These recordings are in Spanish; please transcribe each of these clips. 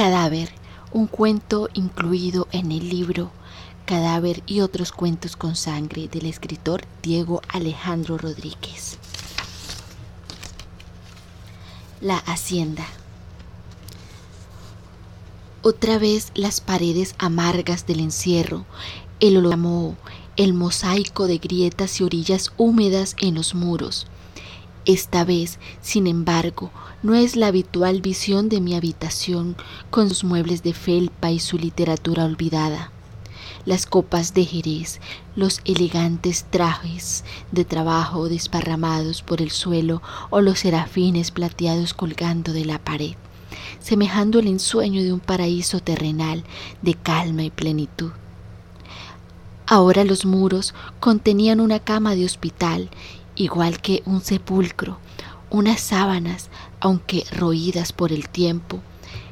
Cadáver, un cuento incluido en el libro Cadáver y otros cuentos con sangre del escritor Diego Alejandro Rodríguez. La hacienda. Otra vez las paredes amargas del encierro, el hologramo, el mosaico de grietas y orillas húmedas en los muros. Esta vez, sin embargo, no es la habitual visión de mi habitación con sus muebles de felpa y su literatura olvidada. Las copas de Jerez, los elegantes trajes de trabajo desparramados por el suelo o los serafines plateados colgando de la pared, semejando el ensueño de un paraíso terrenal de calma y plenitud. Ahora los muros contenían una cama de hospital, igual que un sepulcro, unas sábanas, aunque roídas por el tiempo,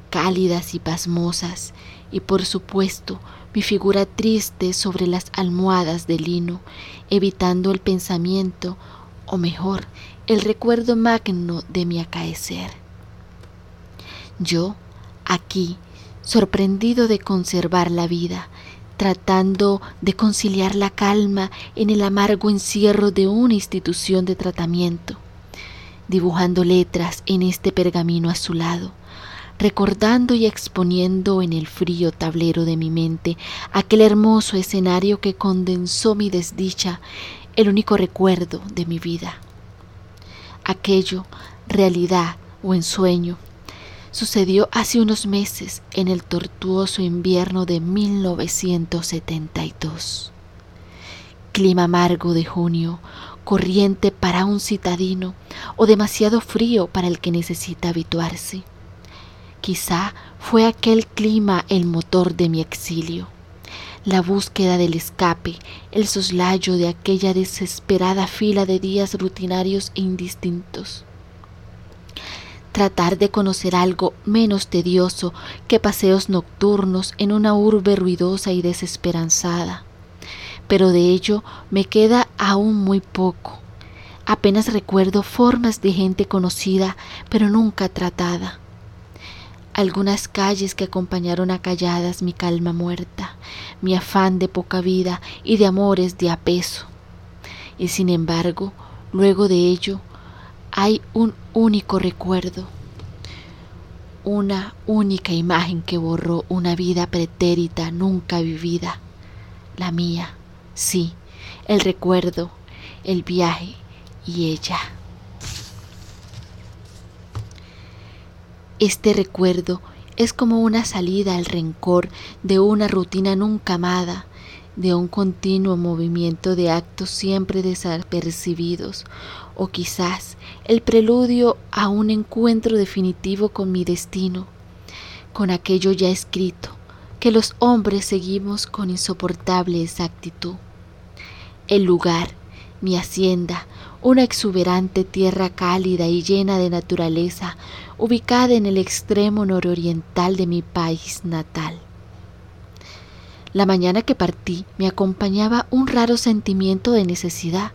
cálidas y pasmosas, y por supuesto mi figura triste sobre las almohadas de lino, evitando el pensamiento, o mejor, el recuerdo magno de mi acaecer. Yo, aquí, sorprendido de conservar la vida, tratando de conciliar la calma en el amargo encierro de una institución de tratamiento, dibujando letras en este pergamino azulado, recordando y exponiendo en el frío tablero de mi mente aquel hermoso escenario que condensó mi desdicha, el único recuerdo de mi vida. Aquello, realidad o ensueño, sucedió hace unos meses en el tortuoso invierno de 1972. Clima amargo de junio, corriente para un citadino o demasiado frío para el que necesita habituarse. Quizá fue aquel clima el motor de mi exilio, la búsqueda del escape, el soslayo de aquella desesperada fila de días rutinarios e indistintos tratar de conocer algo menos tedioso que paseos nocturnos en una urbe ruidosa y desesperanzada. Pero de ello me queda aún muy poco. Apenas recuerdo formas de gente conocida, pero nunca tratada. Algunas calles que acompañaron a calladas mi calma muerta, mi afán de poca vida y de amores de apeso. Y sin embargo, luego de ello, hay un único recuerdo, una única imagen que borró una vida pretérita nunca vivida, la mía, sí, el recuerdo, el viaje y ella. Este recuerdo es como una salida al rencor de una rutina nunca amada, de un continuo movimiento de actos siempre desapercibidos, o quizás el preludio a un encuentro definitivo con mi destino, con aquello ya escrito, que los hombres seguimos con insoportable exactitud. El lugar, mi hacienda, una exuberante tierra cálida y llena de naturaleza, ubicada en el extremo nororiental de mi país natal. La mañana que partí me acompañaba un raro sentimiento de necesidad,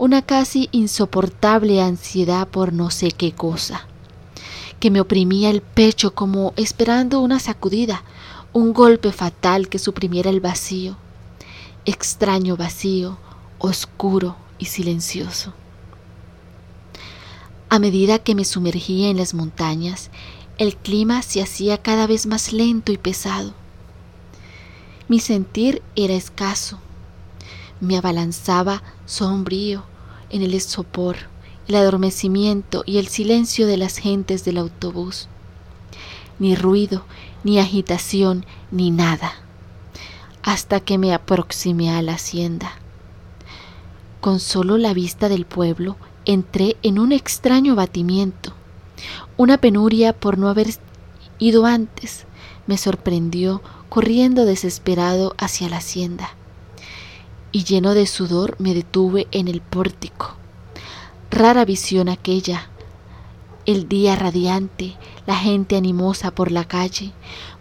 una casi insoportable ansiedad por no sé qué cosa, que me oprimía el pecho como esperando una sacudida, un golpe fatal que suprimiera el vacío, extraño vacío, oscuro y silencioso. A medida que me sumergía en las montañas, el clima se hacía cada vez más lento y pesado. Mi sentir era escaso. Me abalanzaba sombrío en el sopor, el adormecimiento y el silencio de las gentes del autobús. Ni ruido, ni agitación, ni nada. Hasta que me aproximé a la hacienda. Con solo la vista del pueblo entré en un extraño batimiento. Una penuria por no haber ido antes me sorprendió corriendo desesperado hacia la hacienda. Y lleno de sudor me detuve en el pórtico. Rara visión aquella, el día radiante, la gente animosa por la calle,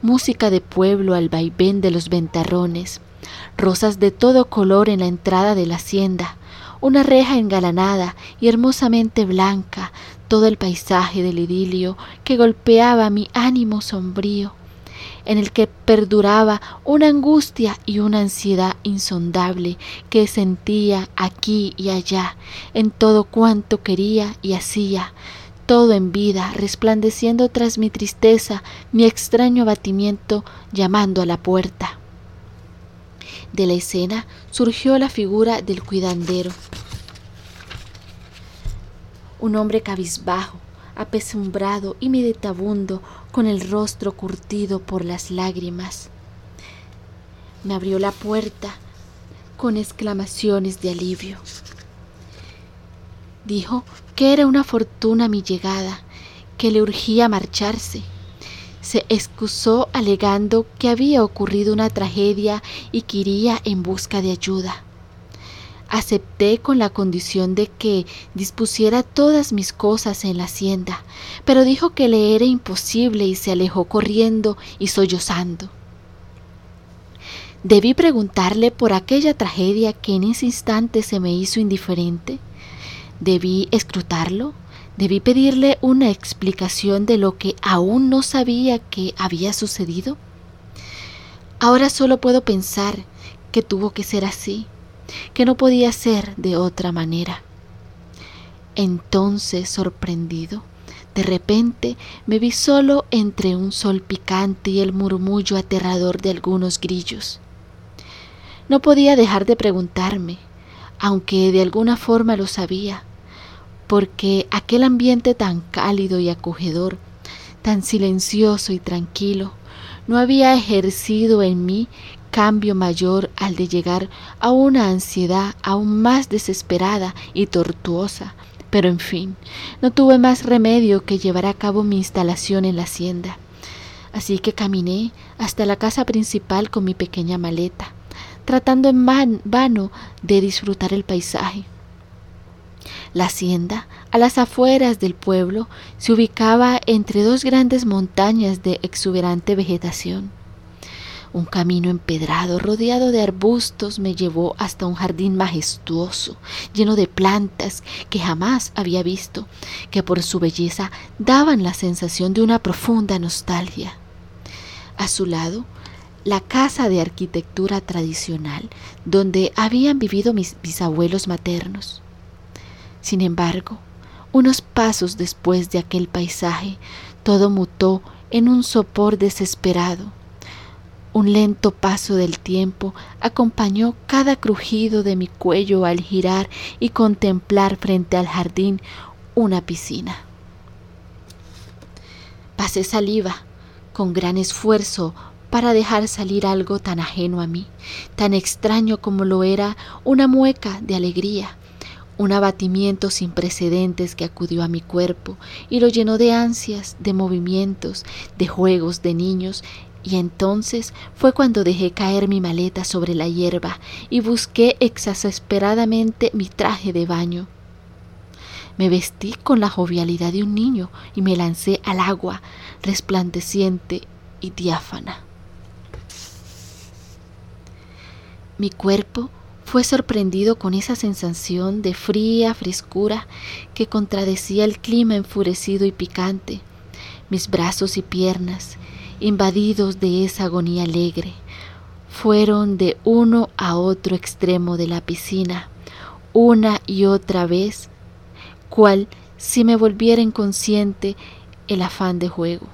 música de pueblo al vaivén de los ventarrones, rosas de todo color en la entrada de la hacienda, una reja engalanada y hermosamente blanca, todo el paisaje del idilio que golpeaba mi ánimo sombrío, en el que perduraba una angustia y una ansiedad insondable que sentía aquí y allá, en todo cuanto quería y hacía, todo en vida, resplandeciendo tras mi tristeza, mi extraño abatimiento, llamando a la puerta. De la escena surgió la figura del cuidandero, un hombre cabizbajo, apesumbrado y meditabundo, con el rostro curtido por las lágrimas. Me abrió la puerta con exclamaciones de alivio. Dijo que era una fortuna mi llegada, que le urgía marcharse. Se excusó alegando que había ocurrido una tragedia y que iría en busca de ayuda. Acepté con la condición de que dispusiera todas mis cosas en la hacienda, pero dijo que le era imposible y se alejó corriendo y sollozando. Debí preguntarle por aquella tragedia que en ese instante se me hizo indiferente. Debí escrutarlo. Debí pedirle una explicación de lo que aún no sabía que había sucedido. Ahora solo puedo pensar que tuvo que ser así que no podía ser de otra manera. Entonces, sorprendido, de repente me vi solo entre un sol picante y el murmullo aterrador de algunos grillos. No podía dejar de preguntarme, aunque de alguna forma lo sabía, porque aquel ambiente tan cálido y acogedor, tan silencioso y tranquilo, no había ejercido en mí cambio mayor al de llegar a una ansiedad aún más desesperada y tortuosa. Pero en fin, no tuve más remedio que llevar a cabo mi instalación en la hacienda. Así que caminé hasta la casa principal con mi pequeña maleta, tratando en vano de disfrutar el paisaje. La hacienda, a las afueras del pueblo, se ubicaba entre dos grandes montañas de exuberante vegetación. Un camino empedrado, rodeado de arbustos, me llevó hasta un jardín majestuoso, lleno de plantas que jamás había visto, que por su belleza daban la sensación de una profunda nostalgia. A su lado, la casa de arquitectura tradicional, donde habían vivido mis bisabuelos maternos. Sin embargo, unos pasos después de aquel paisaje, todo mutó en un sopor desesperado un lento paso del tiempo acompañó cada crujido de mi cuello al girar y contemplar frente al jardín una piscina. Pasé saliva con gran esfuerzo para dejar salir algo tan ajeno a mí, tan extraño como lo era una mueca de alegría, un abatimiento sin precedentes que acudió a mi cuerpo y lo llenó de ansias, de movimientos, de juegos de niños y entonces fue cuando dejé caer mi maleta sobre la hierba y busqué exasperadamente mi traje de baño. Me vestí con la jovialidad de un niño y me lancé al agua, resplandeciente y diáfana. Mi cuerpo fue sorprendido con esa sensación de fría frescura que contradecía el clima enfurecido y picante. Mis brazos y piernas, invadidos de esa agonía alegre, fueron de uno a otro extremo de la piscina, una y otra vez, cual si me volviera inconsciente el afán de juego.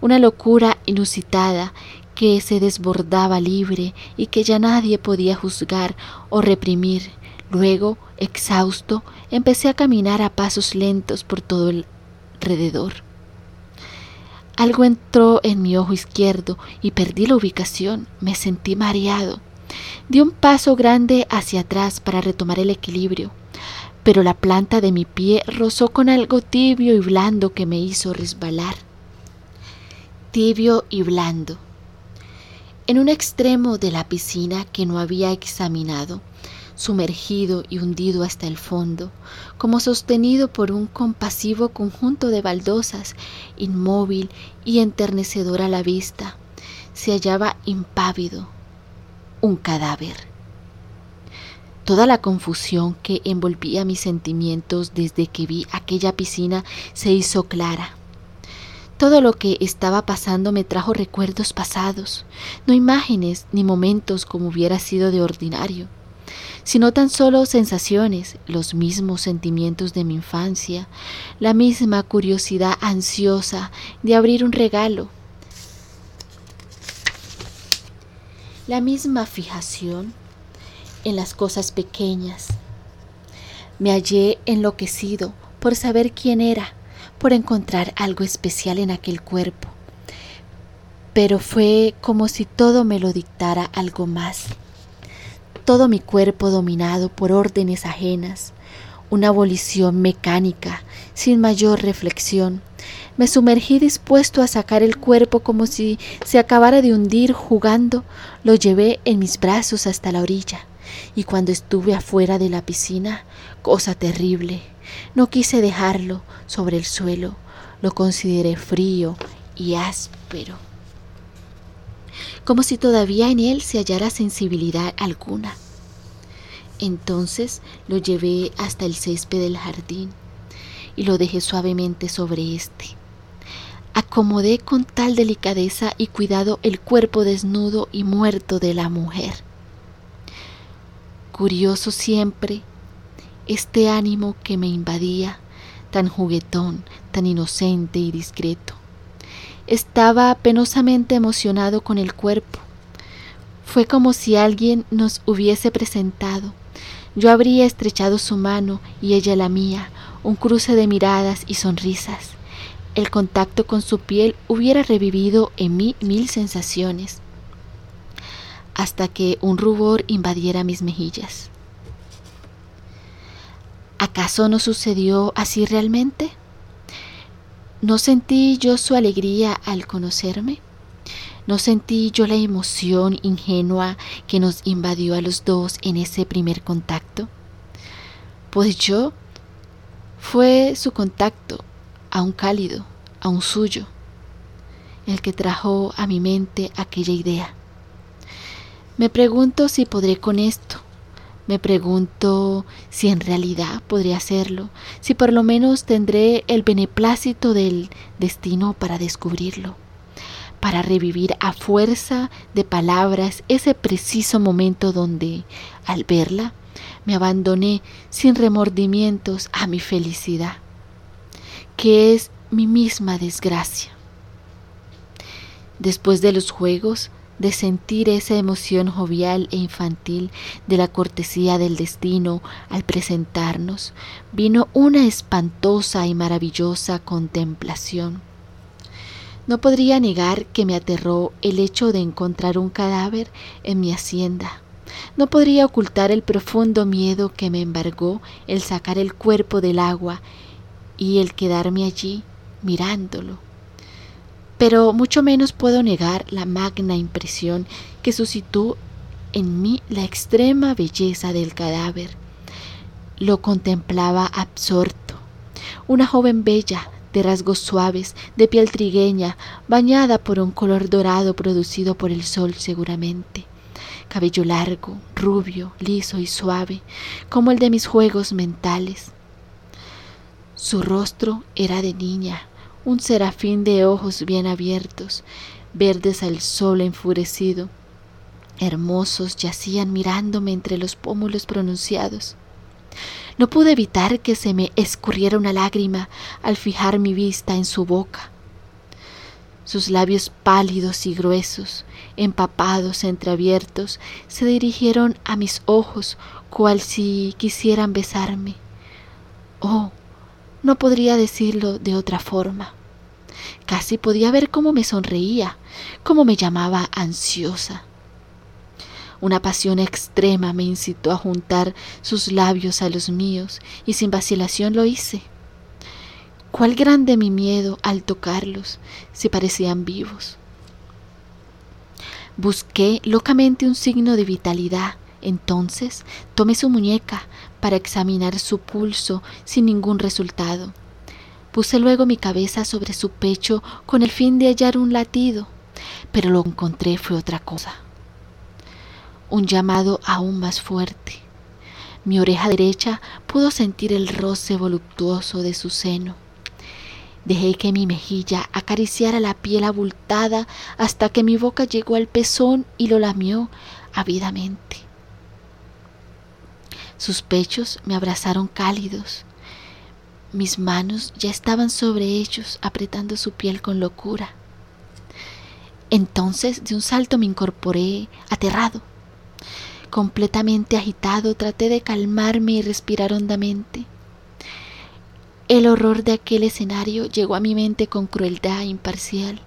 Una locura inusitada que se desbordaba libre y que ya nadie podía juzgar o reprimir. Luego, exhausto, empecé a caminar a pasos lentos por todo el alrededor. Algo entró en mi ojo izquierdo y perdí la ubicación. Me sentí mareado. Di un paso grande hacia atrás para retomar el equilibrio, pero la planta de mi pie rozó con algo tibio y blando que me hizo resbalar. Tibio y blando. En un extremo de la piscina que no había examinado, sumergido y hundido hasta el fondo, como sostenido por un compasivo conjunto de baldosas, inmóvil y enternecedor a la vista, se hallaba impávido un cadáver. Toda la confusión que envolvía mis sentimientos desde que vi aquella piscina se hizo clara. Todo lo que estaba pasando me trajo recuerdos pasados, no imágenes ni momentos como hubiera sido de ordinario, sino tan solo sensaciones, los mismos sentimientos de mi infancia, la misma curiosidad ansiosa de abrir un regalo, la misma fijación en las cosas pequeñas. Me hallé enloquecido por saber quién era por encontrar algo especial en aquel cuerpo, pero fue como si todo me lo dictara algo más. Todo mi cuerpo dominado por órdenes ajenas, una abolición mecánica, sin mayor reflexión. Me sumergí dispuesto a sacar el cuerpo como si se acabara de hundir jugando, lo llevé en mis brazos hasta la orilla, y cuando estuve afuera de la piscina, cosa terrible, no quise dejarlo sobre el suelo, lo consideré frío y áspero, como si todavía en él se hallara sensibilidad alguna. Entonces lo llevé hasta el césped del jardín y lo dejé suavemente sobre éste. Acomodé con tal delicadeza y cuidado el cuerpo desnudo y muerto de la mujer. Curioso siempre este ánimo que me invadía, tan juguetón, tan inocente y discreto. Estaba penosamente emocionado con el cuerpo. Fue como si alguien nos hubiese presentado. Yo habría estrechado su mano y ella la mía, un cruce de miradas y sonrisas. El contacto con su piel hubiera revivido en mí mil sensaciones, hasta que un rubor invadiera mis mejillas. ¿Acaso no sucedió así realmente? ¿No sentí yo su alegría al conocerme? ¿No sentí yo la emoción ingenua que nos invadió a los dos en ese primer contacto? Pues yo fue su contacto, aún cálido, aún suyo, el que trajo a mi mente aquella idea. Me pregunto si podré con esto, me pregunto si en realidad podría hacerlo, si por lo menos tendré el beneplácito del destino para descubrirlo, para revivir a fuerza de palabras ese preciso momento donde, al verla, me abandoné sin remordimientos a mi felicidad, que es mi misma desgracia. Después de los juegos, de sentir esa emoción jovial e infantil de la cortesía del destino al presentarnos, vino una espantosa y maravillosa contemplación. No podría negar que me aterró el hecho de encontrar un cadáver en mi hacienda. No podría ocultar el profundo miedo que me embargó el sacar el cuerpo del agua y el quedarme allí mirándolo pero mucho menos puedo negar la magna impresión que suscitó en mí la extrema belleza del cadáver. Lo contemplaba absorto. Una joven bella, de rasgos suaves, de piel trigueña, bañada por un color dorado producido por el sol seguramente. Cabello largo, rubio, liso y suave, como el de mis juegos mentales. Su rostro era de niña, un serafín de ojos bien abiertos, verdes al sol enfurecido, hermosos yacían mirándome entre los pómulos pronunciados. No pude evitar que se me escurriera una lágrima al fijar mi vista en su boca. Sus labios pálidos y gruesos, empapados, entreabiertos, se dirigieron a mis ojos cual si quisieran besarme. Oh, no podría decirlo de otra forma. Casi podía ver cómo me sonreía, cómo me llamaba ansiosa. Una pasión extrema me incitó a juntar sus labios a los míos y sin vacilación lo hice. Cuál grande mi miedo al tocarlos, si parecían vivos. Busqué locamente un signo de vitalidad, entonces tomé su muñeca para examinar su pulso sin ningún resultado. Puse luego mi cabeza sobre su pecho con el fin de hallar un latido, pero lo encontré fue otra cosa. Un llamado aún más fuerte. Mi oreja derecha pudo sentir el roce voluptuoso de su seno. Dejé que mi mejilla acariciara la piel abultada hasta que mi boca llegó al pezón y lo lamió ávidamente. Sus pechos me abrazaron cálidos. Mis manos ya estaban sobre ellos, apretando su piel con locura. Entonces de un salto me incorporé, aterrado. Completamente agitado, traté de calmarme y respirar hondamente. El horror de aquel escenario llegó a mi mente con crueldad imparcial.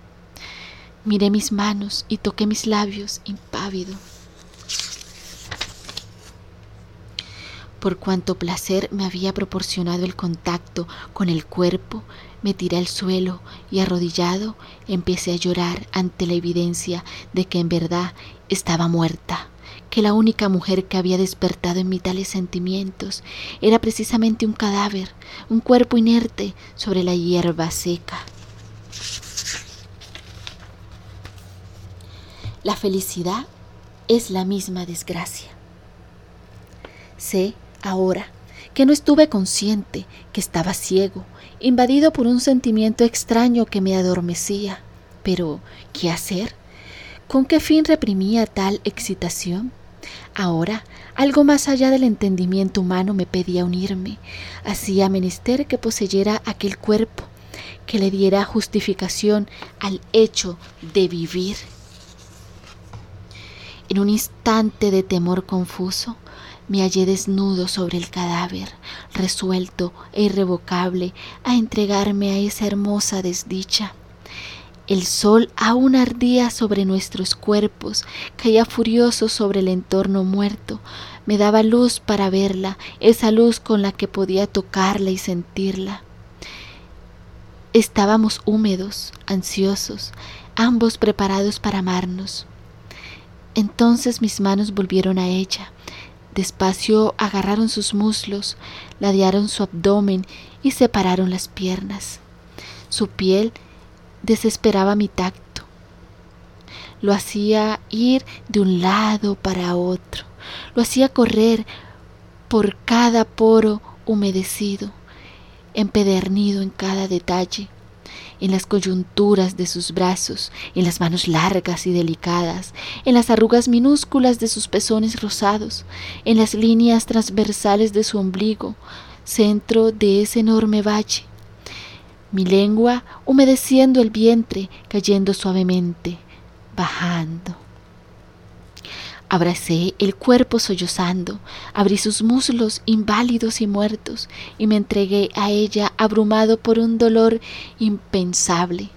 Miré mis manos y toqué mis labios, impávido. Por cuanto placer me había proporcionado el contacto con el cuerpo, me tiré al suelo y arrodillado empecé a llorar ante la evidencia de que en verdad estaba muerta, que la única mujer que había despertado en mí tales sentimientos era precisamente un cadáver, un cuerpo inerte sobre la hierba seca. La felicidad es la misma desgracia. Sé ahora que no estuve consciente, que estaba ciego, invadido por un sentimiento extraño que me adormecía. Pero, ¿qué hacer? ¿Con qué fin reprimía tal excitación? Ahora, algo más allá del entendimiento humano me pedía unirme. Hacía menester que poseyera aquel cuerpo, que le diera justificación al hecho de vivir. En un instante de temor confuso, me hallé desnudo sobre el cadáver, resuelto e irrevocable a entregarme a esa hermosa desdicha. El sol aún ardía sobre nuestros cuerpos, caía furioso sobre el entorno muerto, me daba luz para verla, esa luz con la que podía tocarla y sentirla. Estábamos húmedos, ansiosos, ambos preparados para amarnos. Entonces mis manos volvieron a ella, Despacio agarraron sus muslos, ladearon su abdomen y separaron las piernas. Su piel desesperaba mi tacto. Lo hacía ir de un lado para otro. Lo hacía correr por cada poro humedecido, empedernido en cada detalle en las coyunturas de sus brazos, en las manos largas y delicadas, en las arrugas minúsculas de sus pezones rosados, en las líneas transversales de su ombligo, centro de ese enorme valle. Mi lengua humedeciendo el vientre, cayendo suavemente, bajando. Abracé el cuerpo sollozando, abrí sus muslos inválidos y muertos y me entregué a ella abrumado por un dolor impensable.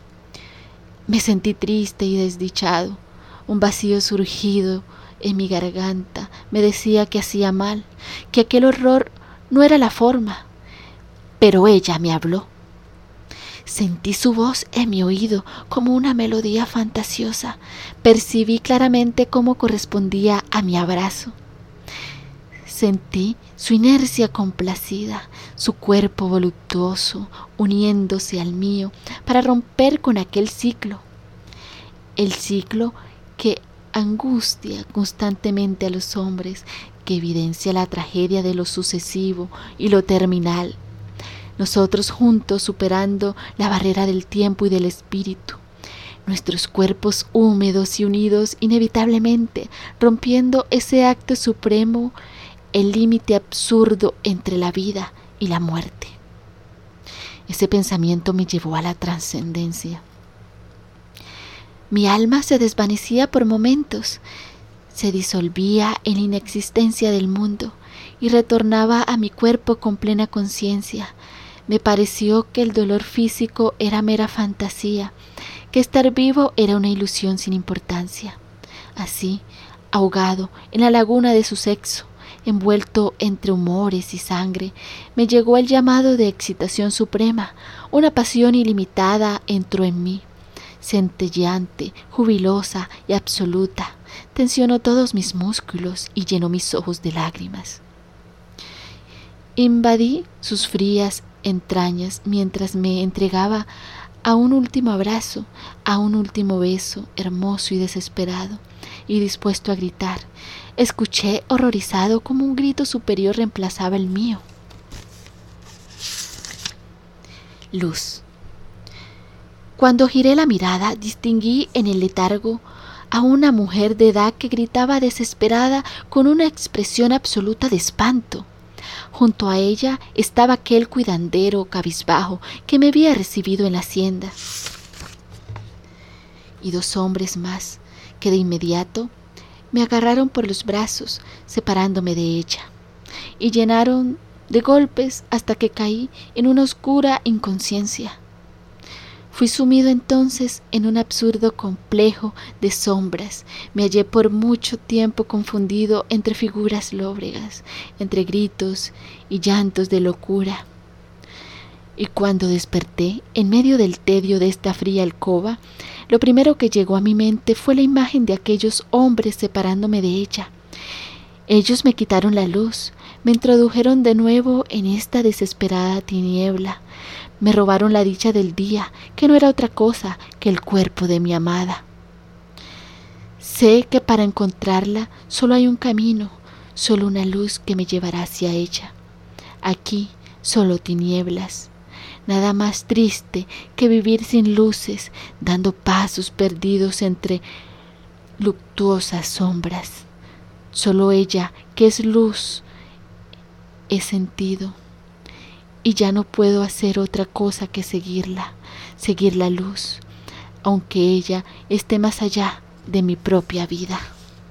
Me sentí triste y desdichado. Un vacío surgido en mi garganta me decía que hacía mal, que aquel horror no era la forma. Pero ella me habló. Sentí su voz en mi oído como una melodía fantasiosa. Percibí claramente cómo correspondía a mi abrazo. Sentí su inercia complacida, su cuerpo voluptuoso uniéndose al mío para romper con aquel ciclo. El ciclo que angustia constantemente a los hombres, que evidencia la tragedia de lo sucesivo y lo terminal nosotros juntos superando la barrera del tiempo y del espíritu, nuestros cuerpos húmedos y unidos inevitablemente, rompiendo ese acto supremo, el límite absurdo entre la vida y la muerte. Ese pensamiento me llevó a la trascendencia. Mi alma se desvanecía por momentos, se disolvía en la inexistencia del mundo y retornaba a mi cuerpo con plena conciencia, me pareció que el dolor físico era mera fantasía, que estar vivo era una ilusión sin importancia. Así, ahogado en la laguna de su sexo, envuelto entre humores y sangre, me llegó el llamado de excitación suprema, una pasión ilimitada entró en mí, centelleante, jubilosa y absoluta, tensionó todos mis músculos y llenó mis ojos de lágrimas. Invadí sus frías entrañas mientras me entregaba a un último abrazo, a un último beso, hermoso y desesperado, y dispuesto a gritar. Escuché horrorizado como un grito superior reemplazaba el mío. Luz. Cuando giré la mirada, distinguí en el letargo a una mujer de edad que gritaba desesperada con una expresión absoluta de espanto. Junto a ella estaba aquel cuidandero cabizbajo que me había recibido en la hacienda. Y dos hombres más que de inmediato me agarraron por los brazos, separándome de ella, y llenaron de golpes hasta que caí en una oscura inconsciencia. Fui sumido entonces en un absurdo complejo de sombras. Me hallé por mucho tiempo confundido entre figuras lóbregas, entre gritos y llantos de locura. Y cuando desperté, en medio del tedio de esta fría alcoba, lo primero que llegó a mi mente fue la imagen de aquellos hombres separándome de ella. Ellos me quitaron la luz, me introdujeron de nuevo en esta desesperada tiniebla, me robaron la dicha del día, que no era otra cosa que el cuerpo de mi amada. Sé que para encontrarla solo hay un camino, solo una luz que me llevará hacia ella. Aquí solo tinieblas. Nada más triste que vivir sin luces, dando pasos perdidos entre luctuosas sombras. Solo ella, que es luz, es sentido y ya no puedo hacer otra cosa que seguirla, seguir la luz, aunque ella esté más allá de mi propia vida.